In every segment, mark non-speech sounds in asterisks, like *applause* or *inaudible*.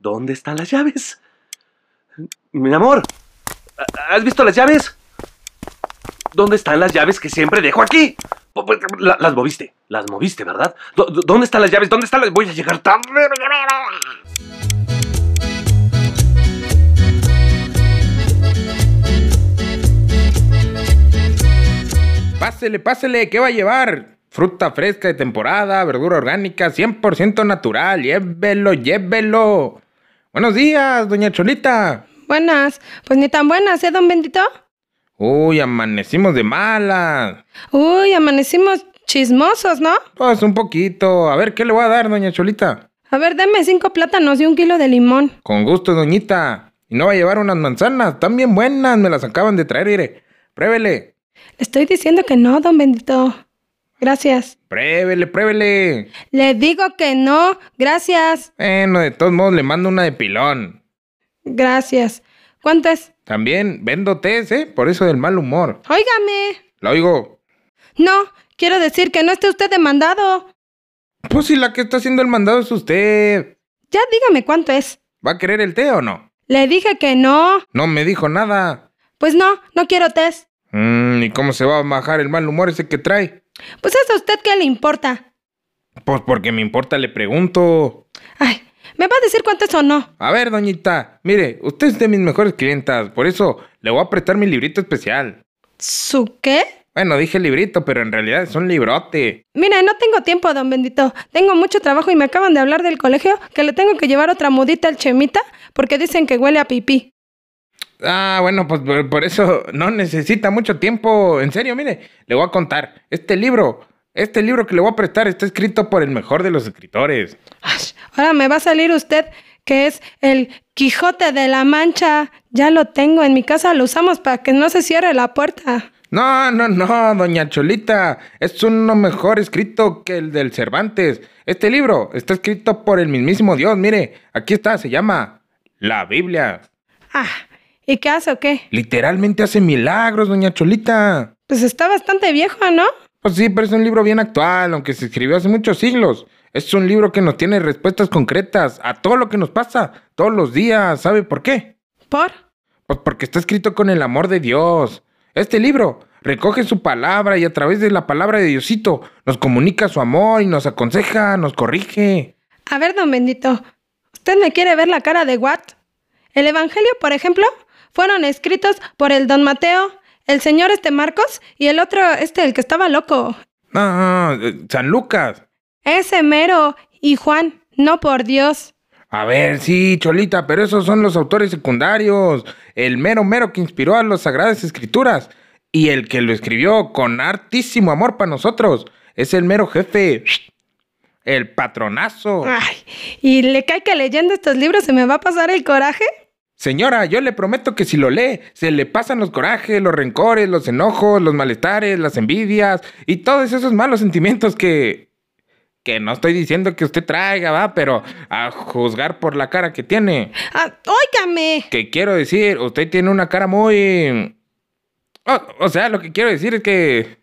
¿Dónde están las llaves? Mi amor, ¿has visto las llaves? ¿Dónde están las llaves que siempre dejo aquí? La- Las moviste, las moviste, ¿verdad? ¿Dó- dó- ¿Dónde están las llaves? ¿Dónde están las...? Voy a llegar tarde. Pásele, pásele, ¿qué va a llevar? Fruta fresca de temporada, verdura orgánica, 100% natural, llévelo, llévelo. Buenos días, doña Cholita. Buenas. Pues ni tan buenas, ¿eh, don Bendito? Uy, amanecimos de malas. Uy, amanecimos chismosos, ¿no? Pues un poquito. A ver, ¿qué le voy a dar, doña Cholita? A ver, deme cinco plátanos y un kilo de limón. Con gusto, doñita. Y no va a llevar unas manzanas, están bien buenas, me las acaban de traer, mire. Pruébele, Le estoy diciendo que no, don Bendito. Gracias. pruébele, pruébele. Le digo que no. Gracias. Bueno, de todos modos le mando una de pilón. Gracias. ¿Cuánto es? También vendo tés, ¿eh? Por eso del mal humor. Óigame. Lo oigo. No, quiero decir que no esté usted demandado. Pues si la que está haciendo el mandado es usted. Ya dígame cuánto es. ¿Va a querer el té o no? Le dije que no. No me dijo nada. Pues no, no quiero test. Mm, ¿Y cómo se va a bajar el mal humor ese que trae? Pues es a usted qué le importa. Pues porque me importa, le pregunto. Ay, ¿me va a decir cuánto es o no? A ver, doñita, mire, usted es de mis mejores clientas, por eso le voy a prestar mi librito especial. ¿Su qué? Bueno, dije librito, pero en realidad es un librote. Mire, no tengo tiempo, don Bendito. Tengo mucho trabajo y me acaban de hablar del colegio que le tengo que llevar otra mudita al Chemita porque dicen que huele a pipí. Ah, bueno, pues por, eso no necesita mucho tiempo. En serio, mire, le voy a contar. Este libro, este libro que le voy a prestar está escrito por el mejor de los escritores. Ay, ahora me va a salir usted que es el Quijote de la Mancha. Ya lo tengo en mi casa, lo usamos para que no se cierre la puerta. No, no, no, doña Cholita. Es uno mejor escrito que el del Cervantes. Este libro está escrito por el mismísimo Dios. Mire, aquí está, se llama La Biblia. Ah, ¿y qué hace o qué? Literalmente hace milagros, doña Cholita. Pues está bastante viejo, ¿no? Pues sí, pero es un libro bien actual, aunque se escribió hace muchos siglos. Es un libro que nos tiene respuestas concretas a todo lo que nos pasa, todos los días. ¿Sabe por qué? ¿Por? Pues porque está escrito con el amor de Dios. Este libro recoge su palabra y a través de la palabra de Diosito nos comunica su amor y nos aconseja, nos corrige. A ver, don Bendito, ¿usted me quiere ver la cara de Watt? El Evangelio, por ejemplo, fueron escritos por el don Mateo, el señor este Marcos y el otro, este, el que estaba loco. Ah, San Lucas. Ese mero y Juan, no por Dios. A ver, sí, Cholita, pero esos son los autores secundarios. El mero mero que inspiró a las Sagradas Escrituras. Y el que lo escribió con hartísimo amor para nosotros. Es el mero jefe. El patronazo. Ay, ¿y le cae que leyendo estos libros se me va a pasar el coraje? Señora, yo le prometo que si lo lee, se le pasan los corajes, los rencores, los enojos, los malestares, las envidias y todos esos malos sentimientos que... Que no estoy diciendo que usted traiga, va, pero a juzgar por la cara que tiene. Ah, óigame. Que quiero decir, usted tiene una cara muy... O, o sea, lo que quiero decir es que...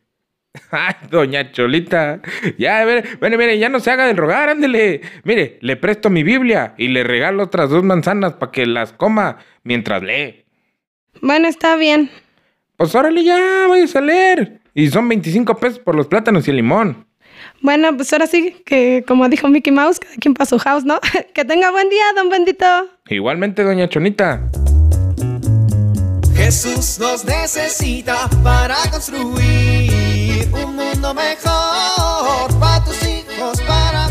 *laughs* Ay, doña Cholita. Ya, a ver, bueno, mire, ya no se haga del rogar, ándele. Mire, le presto mi Biblia y le regalo otras dos manzanas para que las coma mientras lee. Bueno, está bien. Pues órale ya, vayas a leer. Y son 25 pesos por los plátanos y el limón. Bueno, pues ahora sí que, como dijo Mickey Mouse, cada quien para su house, ¿no? *laughs* que tenga buen día, don Bendito. Igualmente, doña Chonita. Jesús nos necesita para construir mejor para tus hijos, para.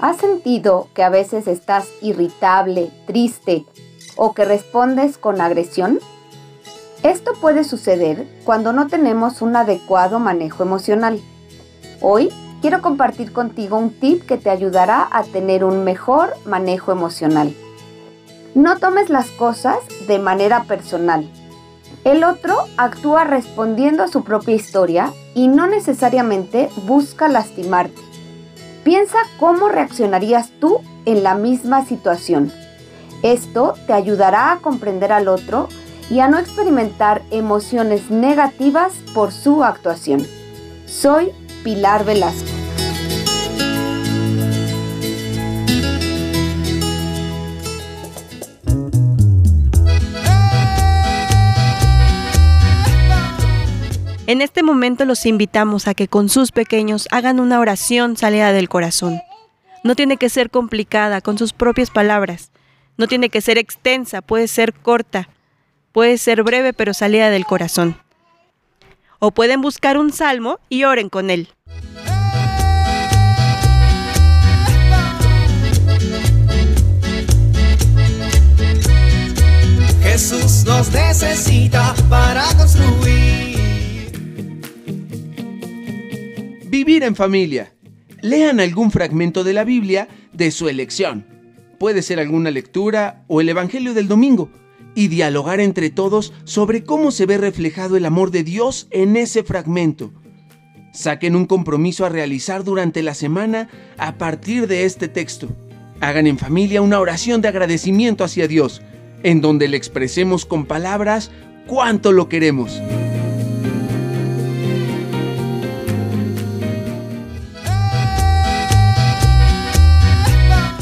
¿Has sentido que a veces estás irritable, triste o que respondes con agresión? Esto puede suceder cuando no tenemos un adecuado manejo emocional. Hoy quiero compartir contigo un tip que te ayudará a tener un mejor manejo emocional. No tomes las cosas de manera personal. El otro actúa respondiendo a su propia historia y no necesariamente busca lastimarte. Piensa cómo reaccionarías tú en la misma situación. Esto te ayudará a comprender al otro y a no experimentar emociones negativas por su actuación. Soy Pilar Velasco. En este momento los invitamos a que con sus pequeños hagan una oración salida del corazón. No tiene que ser complicada, con sus propias palabras. No tiene que ser extensa, puede ser corta, puede ser breve, pero salida del corazón. O pueden buscar un salmo y oren con él. Jesús nos necesita para construir. Vivir en familia. Lean algún fragmento de la Biblia de su elección. Puede ser alguna lectura o el Evangelio del domingo y dialogar entre todos sobre cómo se ve reflejado el amor de Dios en ese fragmento. Saquen un compromiso a realizar durante la semana a partir de este texto. Hagan en familia una oración de agradecimiento hacia Dios, en donde le expresemos con palabras cuánto lo queremos.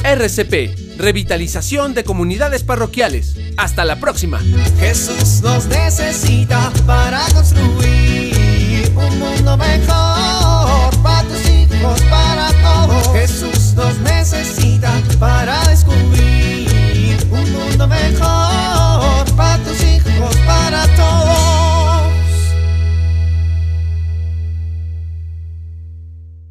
RCP, Revitalización de Comunidades Parroquiales. Hasta la próxima. Jesús nos necesita para construir un mundo mejor.